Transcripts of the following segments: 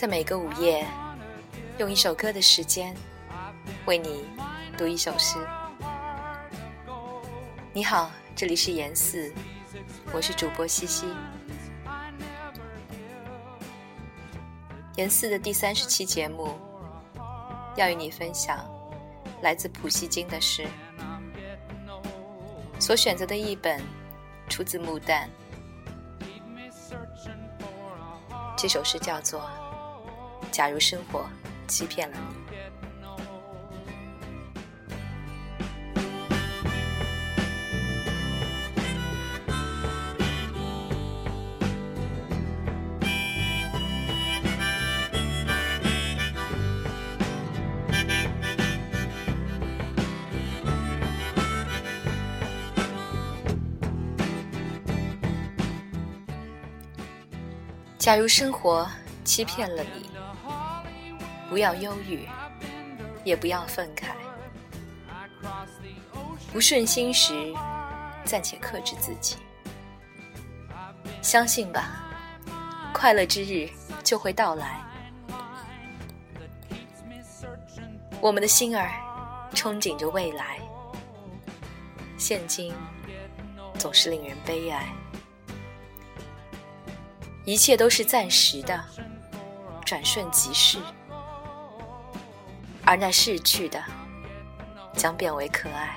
在每个午夜，用一首歌的时间，为你读一首诗。你好，这里是严四，我是主播西西。严四的第三十期节目，要与你分享来自普希金的诗。所选择的一本出自《木旦》，这首诗叫做。假如生活欺骗了你。假如生活欺骗了你。不要忧郁，也不要愤慨。不顺心时，暂且克制自己。相信吧，快乐之日就会到来。我们的心儿憧憬着未来，现今总是令人悲哀。一切都是暂时的，转瞬即逝。而那逝去的，将变为可爱。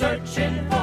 Searching for